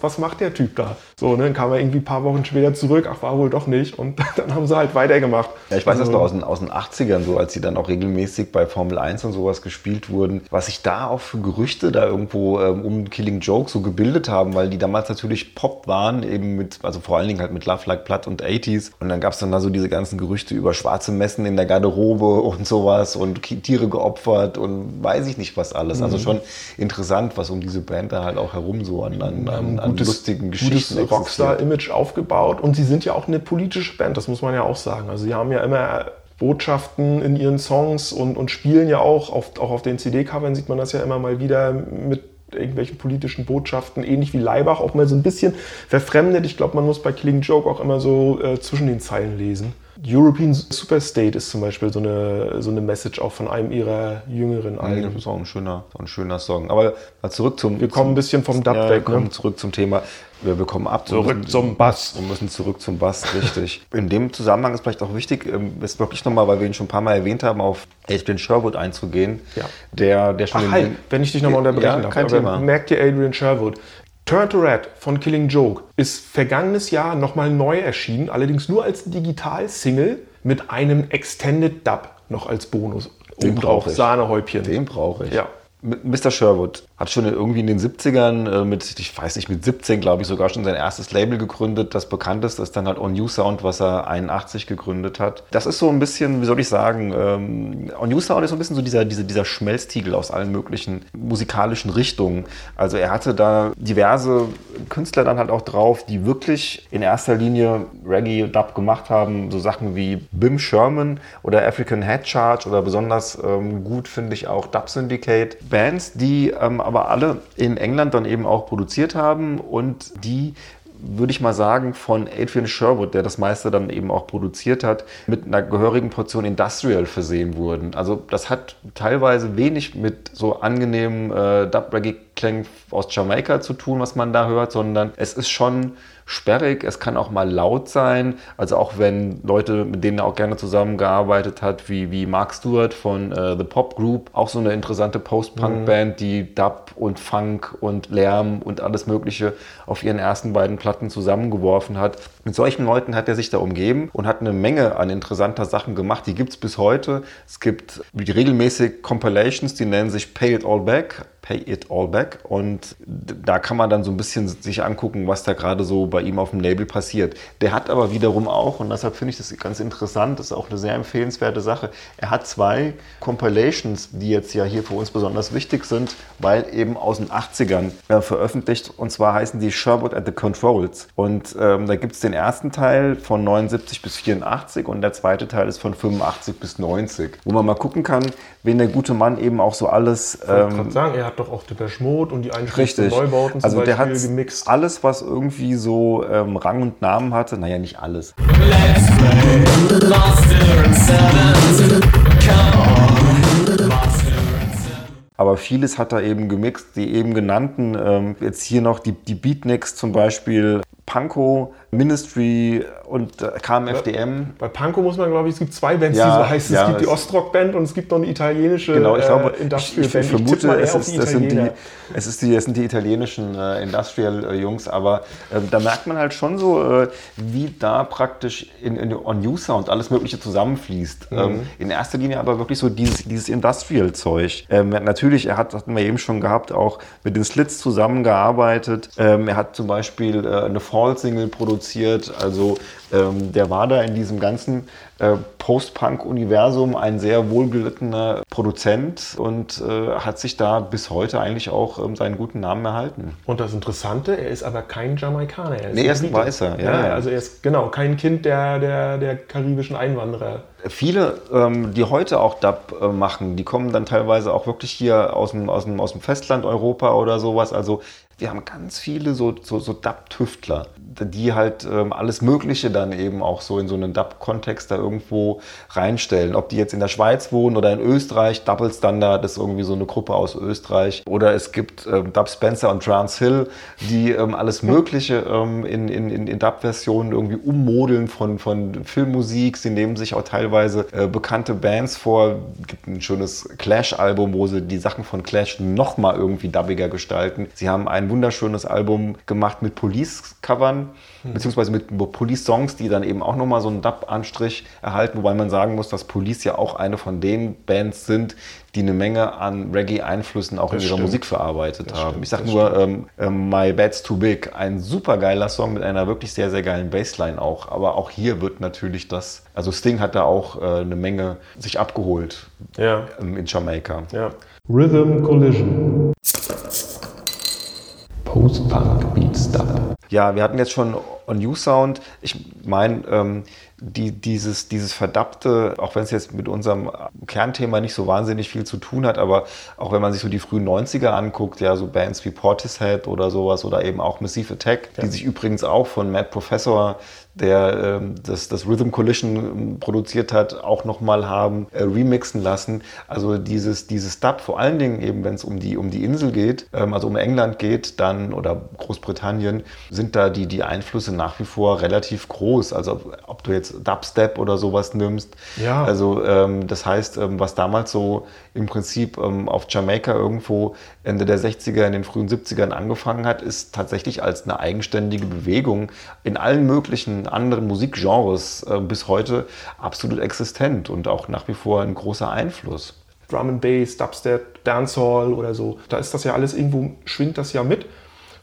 Was macht der Typ da? So, ne, dann kam er irgendwie ein paar Wochen später zurück, ach, war wohl doch nicht. Und dann haben sie halt weitergemacht. Ja, ich weiß das Also- noch aus den, aus den 80ern, so als die dann auch regelmäßig bei Formel 1 und sowas gespielt wurden, was sich da auch für Gerüchte da irgendwo ähm, um Killing Joke so gebildet haben, weil die damals natürlich Pop waren, eben mit, also vor allen Dingen halt mit Love Like Blood und 80s. Und dann gab es dann da so diese ganzen Gerüchte über schwarze Messen in der Garderobe und sowas und Tiere geopfert und weiß ich nicht was alles. Mhm. Also schon interessant, was um diese Band da halt auch herum so an, an, an, an gutes, lustigen gutes Geschichten existiert. Rockstar-Image aufgebaut und sie sind ja auch eine politische Band, das muss man ja auch sagen. Also sie haben ja immer Botschaften in ihren Songs und, und spielen ja auch, auf, auch auf den CD-Covern sieht man das ja immer mal wieder mit irgendwelchen politischen Botschaften, ähnlich wie Leibach, auch mal so ein bisschen verfremdet. Ich glaube, man muss bei Killing Joke auch immer so äh, zwischen den Zeilen lesen. European Superstate ist zum Beispiel so eine, so eine Message auch von einem ihrer jüngeren Alben. Das ist auch ein schöner, ein schöner Song. Aber mal zurück zum. Wir kommen ein bisschen vom Dub ja, weg. Wir kommen Ne? zurück zum Thema. Wir, kommen ab. Zurück müssen, zum Bass. Wir müssen zurück zum Bass, richtig. In dem Zusammenhang ist vielleicht auch wichtig, ähm, ist wirklich nochmal, weil wir ihn schon ein paar Mal erwähnt haben, auf Adrian Sherwood einzugehen. Ja. Der, der schon Ach halt, wenn ich dich nochmal unterbrechen Ja, darf. kein Thema. Merkt ihr Adrian Sherwood? Turn to Red von Killing Joke ist vergangenes Jahr nochmal neu erschienen, allerdings nur als Digital-Single mit einem Extended Dub noch als Bonus. Den Obendrauf, brauch ich. Sahnehäubchen. Den brauche ich. Ja. Mr. Sherwood hat schon irgendwie in den 70ern äh, mit, ich weiß nicht, mit 17 glaube ich sogar schon sein erstes Label gegründet. Das bekannteste ist dann halt On New Sound, was er 81 gegründet hat. Das ist so ein bisschen, wie soll ich sagen, ähm, On New Sound ist so ein bisschen so dieser, dieser, dieser Schmelztiegel aus allen möglichen musikalischen Richtungen. Also er hatte da diverse Künstler dann halt auch drauf, die wirklich in erster Linie Reggae-Dub gemacht haben. So Sachen wie Bim Sherman oder African Head Charge oder besonders ähm, gut finde ich auch Dub Syndicate. Bands, die ähm, aber alle in England dann eben auch produziert haben und die würde ich mal sagen, von Adrian Sherwood, der das meiste dann eben auch produziert hat, mit einer gehörigen Portion Industrial versehen wurden. Also das hat teilweise wenig mit so angenehmen äh, Dub-Reggae-Klängen aus Jamaika zu tun, was man da hört, sondern es ist schon sperrig, es kann auch mal laut sein. Also auch wenn Leute, mit denen er auch gerne zusammengearbeitet hat, wie, wie Mark Stewart von äh, The Pop Group, auch so eine interessante Post-Punk-Band, die Dub und Funk und Lärm und alles Mögliche auf ihren ersten beiden Platten zusammengeworfen hat. Mit solchen Leuten hat er sich da umgeben und hat eine Menge an interessanter Sachen gemacht. Die gibt es bis heute. Es gibt regelmäßig Compilations, die nennen sich Pay It All Back. Pay It All Back. Und da kann man dann so ein bisschen sich angucken, was da gerade so bei ihm auf dem Label passiert. Der hat aber wiederum auch, und deshalb finde ich das ganz interessant, das ist auch eine sehr empfehlenswerte Sache, er hat zwei Compilations, die jetzt ja hier für uns besonders wichtig sind, weil eben aus den 80ern äh, veröffentlicht. Und zwar heißen die Sherwood at the Controls. Und ähm, da gibt es den ersten Teil von 79 bis 84 und der zweite Teil ist von 85 bis 90, wo man mal gucken kann, wen der gute Mann eben auch so alles Ich wollte ähm, gerade sagen, er hat doch auch Depeche Mode und die Richtig. Neubauten also der hat gemixt. alles, was irgendwie so ähm, Rang und Namen hatte, naja, nicht alles. Aber vieles hat er eben gemixt, die eben genannten, ähm, jetzt hier noch die, die Beatniks zum Beispiel, Panko, Ministry und äh, KMFDM. Bei Panko muss man, glaube ich, es gibt zwei Bands, Ja, die so heißen. ja, es gibt die Ostrock-Band und es gibt noch eine italienische Genau, ich glaube, äh, ich, Industrial ich, ich vermute, es, ist, das, sind die, es, ist die, es sind die italienischen äh, Industrial-Jungs, aber ähm, da merkt man halt schon so, äh, wie da praktisch in, in On New Sound alles Mögliche zusammenfließt. Mhm. Ähm, in erster Linie aber wirklich so dieses, dieses Industrial-Zeug. Ähm, natürlich, er hat, hatten wir eben schon gehabt, auch mit den Slits zusammengearbeitet. Ähm, er hat zum Beispiel äh, eine Fall-Single produziert, also ähm, der war da in diesem ganzen äh, Post-Punk-Universum ein sehr wohlgelittener Produzent und äh, hat sich da bis heute eigentlich auch ähm, seinen guten Namen erhalten. Und das Interessante, er ist aber kein Jamaikaner. Er Nee, er ist ein. Weißer, Ja, ja. also er ist genau kein Kind der, der, der karibischen Einwanderer. Viele, ähm, die heute auch Dub äh, machen, die kommen dann teilweise auch wirklich hier aus dem, aus dem, aus dem Festland Europa oder sowas. Also wir haben ganz viele so, so, so Dub-Tüftler, die halt ähm, alles Mögliche dann eben auch so in so einen Dub-Kontext da irgendwo reinstellen. Ob die jetzt in der Schweiz wohnen oder in Österreich, Double Standard ist irgendwie so eine Gruppe aus Österreich. Oder es gibt ähm, Dub Spencer und Trance Hill, die ähm, alles Mögliche ähm, in, in, in, in Dub-Versionen irgendwie ummodeln von, von Filmmusik. Sie nehmen sich auch teilweise äh, bekannte Bands vor. Es gibt ein schönes Clash-Album, wo sie die Sachen von Clash nochmal irgendwie dubbiger gestalten. Sie haben ein wunderschönes Album gemacht mit Police-Covern, beziehungsweise mit Police-Songs, die dann eben auch nochmal so einen Dub-Anstrich erhalten, wobei man sagen muss, dass Police ja auch eine von den Bands sind, die eine Menge an Reggae-Einflüssen auch Das in ihrer stimmt. Musik verarbeitet haben. stimmt, ich sag das nur ähm, ähm, My Bad's Too Big, ein super geiler Song mit einer wirklich sehr, sehr geilen Bassline auch. Aber auch hier wird natürlich das, also Sting hat da auch äh, eine Menge sich abgeholt Ja, ähm, in Jamaika. ja. Rhythm Collision. Post-Punk Beats Dub. Ja, wir hatten jetzt schon On You Sound. Ich meine, ähm, die, dieses, dieses verdappte, auch wenn es jetzt mit unserem Kernthema nicht so wahnsinnig viel zu tun hat, aber auch wenn man sich so die frühen 90er anguckt, ja, so Bands wie Portishead oder sowas oder eben auch Massive Attack, ja. die sich übrigens auch von Matt Professor der ähm, das, das Rhythm Collision ähm, produziert hat, auch nochmal haben äh, remixen lassen. Also dieses, dieses Dub, vor allen Dingen eben, wenn es um die, um die Insel geht, ähm, also um England geht, dann oder Großbritannien, sind da die, die Einflüsse nach wie vor relativ groß. Also ob du jetzt Dubstep oder sowas nimmst. Ja. Also ähm, das heißt, ähm, was damals so im Prinzip ähm, auf Jamaika irgendwo Ende der 60er, in den frühen 70ern angefangen hat, ist tatsächlich als eine eigenständige Bewegung in allen möglichen anderen Musikgenres äh, bis heute absolut existent und auch nach wie vor ein großer Einfluss. Drum and Bass, Dubstep, Dancehall oder so, da ist das ja alles irgendwo, schwingt das ja mit.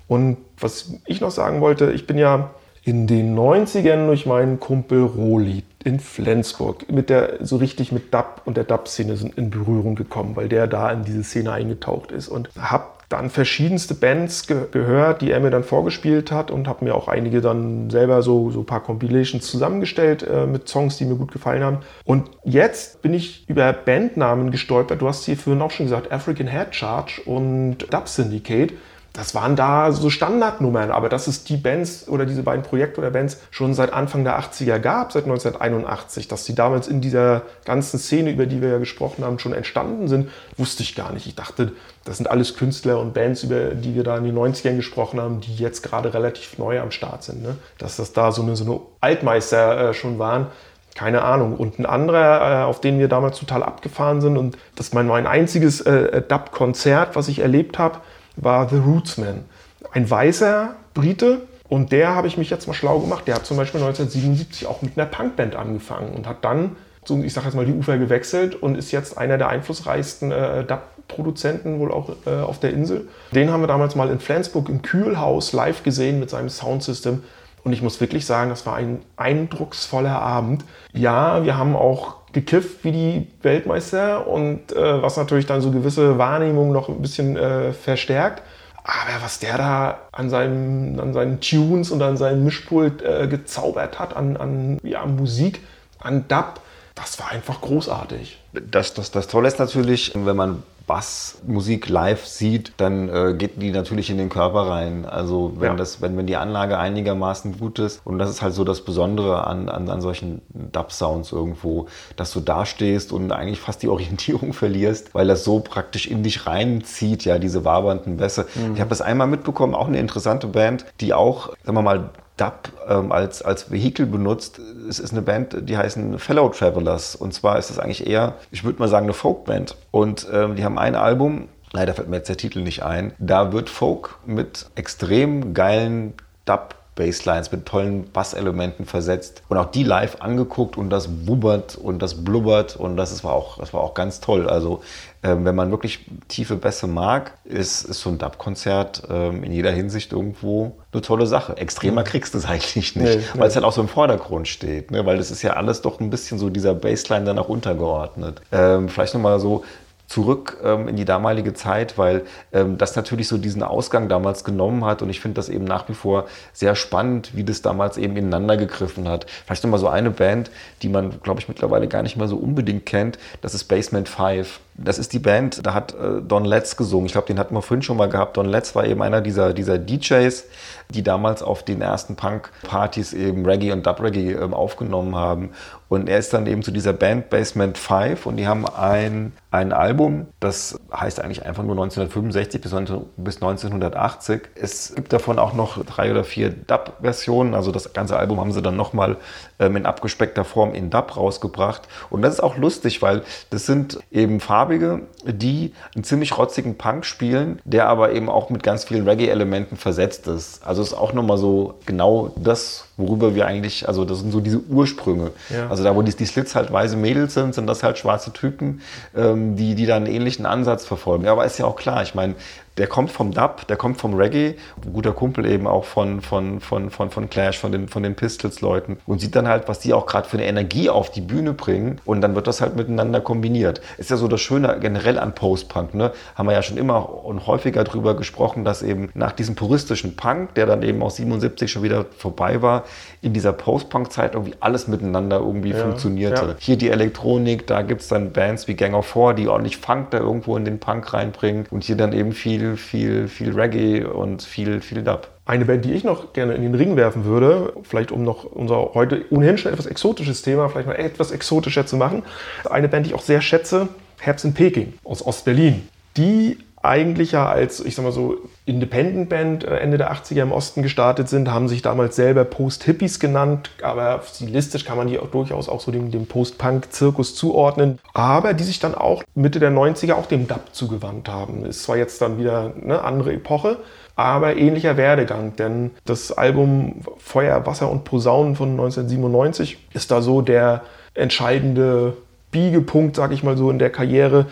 Und was ich noch sagen wollte, ich bin ja in den 90ern durch meinen Kumpel Roli in Flensburg mit der so richtig mit Dub und der Dub-Szene in Berührung gekommen, weil der da in diese Szene eingetaucht ist und habe dann verschiedenste Bands ge gehört, die er mir dann vorgespielt hat und habe mir auch einige dann selber so, so ein paar Compilations zusammengestellt äh, mit Songs, die mir gut gefallen haben. Und jetzt bin ich über Bandnamen gestolpert. Du hast hier vorhin auch schon gesagt, African Head Charge und Dub Syndicate das waren da so Standardnummern, aber dass es die Bands oder diese beiden Projekte oder Bands schon seit Anfang der 80er gab, seit 1981, dass die damals in dieser ganzen Szene, über die wir ja gesprochen haben, schon entstanden sind, wusste ich gar nicht. Ich dachte, das sind alles Künstler und Bands, über die wir da in den 90ern gesprochen haben, die jetzt gerade relativ neu am Start sind. Ne? Dass das da so eine, so eine Altmeister äh, schon waren, keine Ahnung. Und ein anderer, äh, auf den wir damals total abgefahren sind und das ist mein, mein einziges äh, Dub-Konzert, was ich erlebt habe, war The Rootsman. Ein weißer Brite. Und der habe ich mich jetzt mal schlau gemacht. Der hat zum Beispiel 1977 auch mit einer Punkband angefangen und hat dann, so, ich sage jetzt mal, die Ufer gewechselt und ist jetzt einer der einflussreichsten äh, Dub-Produzenten wohl auch äh, auf der Insel. Den haben wir damals mal in Flensburg im Kühlhaus live gesehen mit seinem Soundsystem. Und ich muss wirklich sagen, das war ein eindrucksvoller Abend. Ja, wir haben auch gekifft wie die Weltmeister und äh, was natürlich dann so gewisse Wahrnehmungen noch ein bisschen äh, verstärkt. Aber was der da an, seinem, an seinen Tunes und an seinem Mischpult äh, gezaubert hat, an, an ja, Musik, an Dub, das war einfach großartig. Das, das, das Tolle ist natürlich, wenn man Bassmusik live sieht, dann äh, geht die natürlich in den Körper rein. Also wenn, ja. das, wenn, wenn die Anlage einigermaßen gut ist, und das ist halt so das Besondere an, an, an solchen Dub-Sounds irgendwo, dass du da stehst und eigentlich fast die Orientierung verlierst, weil das so praktisch in dich reinzieht, ja, diese wabernden Bässe. Mhm. Ich habe das einmal mitbekommen, auch eine interessante Band, die auch, sagen wir mal, Dub ähm, als, als Vehikel benutzt. Es ist eine Band, die heißen Fellow Travelers. Und zwar ist es eigentlich eher, ich würde mal sagen, eine Folkband. Und ähm, die haben ein Album, leider fällt mir jetzt der Titel nicht ein. Da wird Folk mit extrem geilen Dub Basslines mit tollen Basselementen versetzt und auch die live angeguckt und das bubbert und das blubbert und das war auch, das war auch ganz toll. Also ähm, wenn man wirklich tiefe Bässe mag, ist, ist so ein Dub-Konzert ähm, in jeder Hinsicht irgendwo eine tolle Sache. Extremer kriegst du es eigentlich nicht, nee, weil es halt auch so im Vordergrund steht, ne? weil das ist ja alles doch ein bisschen so dieser Bassline dann auch untergeordnet. Ähm, vielleicht nochmal so zurück ähm, in die damalige Zeit, weil ähm, das natürlich so diesen Ausgang damals genommen hat und ich finde das eben nach wie vor sehr spannend, wie das damals eben ineinander gegriffen hat. Vielleicht nochmal so eine Band, die man, glaube ich, mittlerweile gar nicht mehr so unbedingt kennt, das ist Basement 5. Das ist die Band, da hat äh, Don Letts gesungen. Ich glaube, den hatten wir vorhin schon mal gehabt. Don Letts war eben einer dieser, dieser DJs, die damals auf den ersten Punk-Partys eben Reggae und Dub-Reggae ähm, aufgenommen haben. Und er ist dann eben zu dieser Band Basement 5 und die haben ein, ein Album, das heißt eigentlich einfach nur 1965 bis, 19, bis 1980. Es gibt davon auch noch drei oder vier Dub-Versionen, also das ganze Album haben sie dann nochmal ähm, in abgespeckter Form in Dub rausgebracht. Und das ist auch lustig, weil das sind eben Farbige, die einen ziemlich rotzigen Punk spielen, der aber eben auch mit ganz vielen Reggae-Elementen versetzt ist. Also ist auch nochmal so genau das, worüber wir eigentlich, also das sind so diese Ursprünge. Ja. Also da, wo die, die Slits halt weiße Mädels sind, sind das halt schwarze Typen, ähm, die, die da einen ähnlichen Ansatz verfolgen. Ja, aber ist ja auch klar, ich meine, der kommt vom Dub, der kommt vom Reggae, ein guter Kumpel eben auch von, von, von, von, von Clash, von den, von den Pistols-Leuten und sieht dann halt, was die auch gerade für eine Energie auf die Bühne bringen und dann wird das halt miteinander kombiniert. Ist ja so das Schöne generell an Post-Punk, ne? haben wir ja schon immer und häufiger drüber gesprochen, dass eben nach diesem puristischen Punk, der dann eben aus 77 schon wieder vorbei war, in dieser Post-Punk-Zeit irgendwie alles miteinander irgendwie ja, funktionierte. Ja. Hier die Elektronik, da gibt es dann Bands wie Gang of Four, die ordentlich Funk da irgendwo in den Punk reinbringen und hier dann eben viel, viel, viel Reggae und viel, viel Dub. Eine Band, die ich noch gerne in den Ring werfen würde, vielleicht um noch unser heute ohnehin schon etwas exotisches Thema vielleicht mal etwas exotischer zu machen. Eine Band, die ich auch sehr schätze, Herbst in Peking aus Ostberlin. Die eigentlich ja als, ich sag mal so, Independent Band äh, Ende der 80er im Osten gestartet sind, haben sich damals selber Post-Hippies genannt, aber stilistisch kann man die auch durchaus auch so dem, dem Post-Punk-Zirkus zuordnen, aber die sich dann auch Mitte der 90er auch dem Dub zugewandt haben. Ist zwar jetzt dann wieder eine andere Epoche, aber ähnlicher Werdegang, denn das Album Feuer, Wasser und Posaunen von 1997 ist da so der entscheidende Biegepunkt, sag ich mal so, in der Karriere.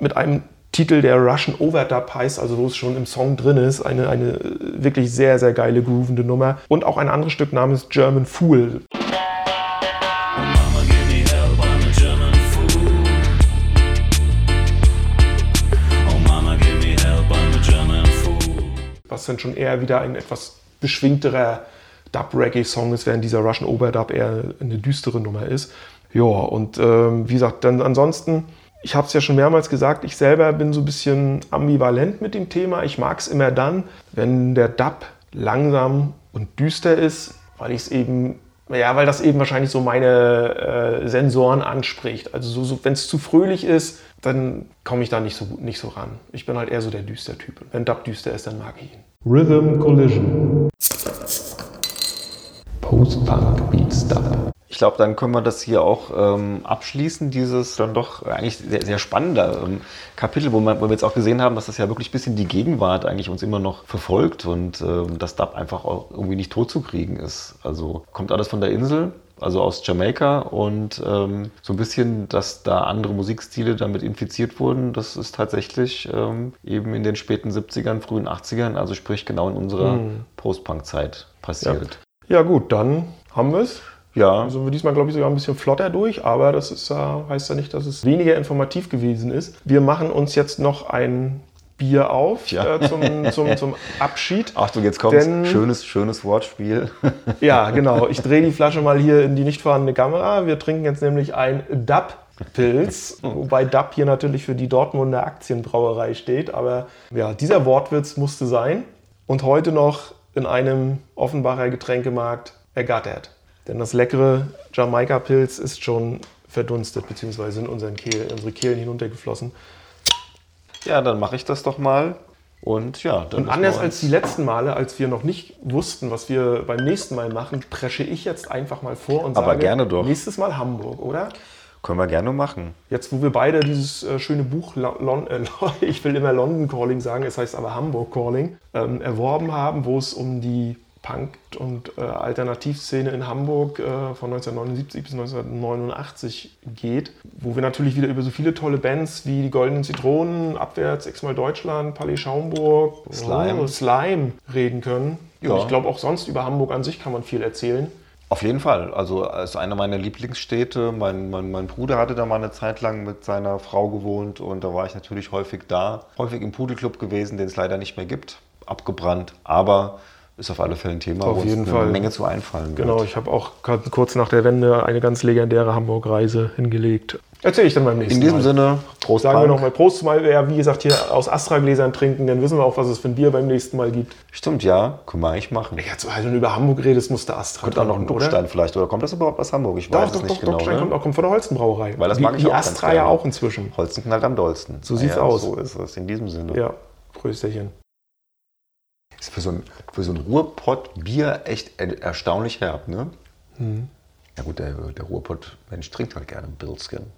Mit einem Titel, der Russian Overdub heißt, also wo es schon im Song drin ist. Eine, eine wirklich sehr, sehr geile, groovende Nummer. Und auch ein anderes Stück namens German Fool. Was dann schon eher wieder ein etwas beschwingterer Dub-Reggae-Song ist, während dieser Russian Overdub eher eine düstere Nummer ist. Ja, und ähm, wie gesagt, dann ansonsten ich habe es ja schon mehrmals gesagt, ich selber bin so ein bisschen ambivalent mit dem Thema. Ich mag es immer dann, wenn der Dub langsam und düster ist, weil ich es eben, ja, weil das eben wahrscheinlich so meine äh, Sensoren anspricht. Also so, so wenn es zu fröhlich ist, dann komme ich da nicht so, nicht so ran. Ich bin halt eher so der düster Typ. Wenn Dub düster ist, dann mag ich ihn. Rhythm Collision. Post-Punk Beats Dub. Ich glaube, dann können wir das hier auch ähm, abschließen, dieses dann doch eigentlich sehr, sehr spannende ähm, Kapitel, wo, man, wo wir jetzt auch gesehen haben, dass das ja wirklich bis in die Gegenwart eigentlich uns immer noch verfolgt und ähm, dass DAP einfach auch irgendwie nicht totzukriegen ist. Also kommt alles von der Insel, also aus Jamaika und ähm, so ein bisschen, dass da andere Musikstile damit infiziert wurden, das ist tatsächlich ähm, eben in den späten 70ern, frühen 80ern, also sprich genau in unserer mhm. Post-Punk-Zeit passiert. Ja. ja gut, dann haben wir es. Ja. Also wir diesmal, glaube ich, sogar ein bisschen flotter durch, aber das ist, äh, heißt ja nicht, dass es weniger informativ gewesen ist. Wir machen uns jetzt noch ein Bier auf ja. äh, zum, zum, zum Abschied. Achtung, jetzt kommt Denn, schönes, schönes Wortspiel. ja, genau. Ich drehe die Flasche mal hier in die nicht vorhandene Kamera. Wir trinken jetzt nämlich ein DAP. Pilz, wobei DAP hier natürlich für die Dortmunder Aktienbrauerei steht. Aber ja, dieser Wortwitz musste sein. Und heute noch in einem Offenbacher Getränkemarkt ergattert. Denn das leckere Jamaika-Pilz ist schon verdunstet, beziehungsweise in unseren Kehl, in unsere Kehlen hinuntergeflossen. Ja, dann mache ich das doch mal. Und ja, dann. Und anders als die letzten Male, als wir noch nicht wussten, was wir beim nächsten Mal machen, presche ich jetzt einfach mal vor und sage, Aber gerne doch. nächstes Mal Hamburg, oder? Können wir gerne machen. Jetzt, wo wir beide dieses äh, schöne Buch, Lon äh, ich will immer London Calling sagen, es heißt aber Hamburg Calling, ähm, erworben haben, wo es um die Punk- und äh, Alternativszene in Hamburg äh, von 1979 bis 1989 geht, wo wir natürlich wieder über so viele tolle Bands wie die Goldenen Zitronen, Abwärts, X-Mal Deutschland, Palais Schaumburg, Slime, oh, Slime reden können. Ja. Und ich glaube auch sonst über Hamburg an sich kann man viel erzählen. Auf jeden Fall. Also es ist eine meiner Lieblingsstädte. Mein, mein, mein, Bruder hatte da mal eine Zeit lang mit seiner Frau gewohnt und da war ich natürlich häufig da. Häufig im Pudelclub gewesen, den es leider nicht mehr gibt. Abgebrannt. Aber ist auf alle Fälle ein Thema, auf wo jeden Fall. eine Menge zu einfallen wird. Genau, ich habe auch kurz nach der Wende eine ganz legendäre Hamburg-Reise hingelegt. Erzähle ich dann beim nächsten Mal. In diesem Mal. Sinne, Prost. Sagen Punk. wir nochmal Prost, mal, ja, wie gesagt, hier aus Astra-Gläsern trinken, dann wissen wir auch, was es für ein Bier beim nächsten Mal gibt. Stimmt, ja, können wir eigentlich machen. Ja, also, wenn du über Hamburg redest, musst du Astra Kommt auch noch ein Druckstein vielleicht, oder kommt das überhaupt aus Hamburg? Ich weiß doch, es nicht doch, genau. Druckstein ne? kommt auch kommt von der Holstenbrauerei. Weil das mag ich die auch Astra ja auch inzwischen. Holsten knallt am dollsten. So sieht's ja, aus. So ist es, in diesem Sinne. Ja, Prösterchen. Ist für so ein, für so ein Ruhrpott-Bier echt erstaunlich herb, ne? Mhm. Ja gut, der, der Ruhrpott-Mensch trinkt halt gerne Bilskin.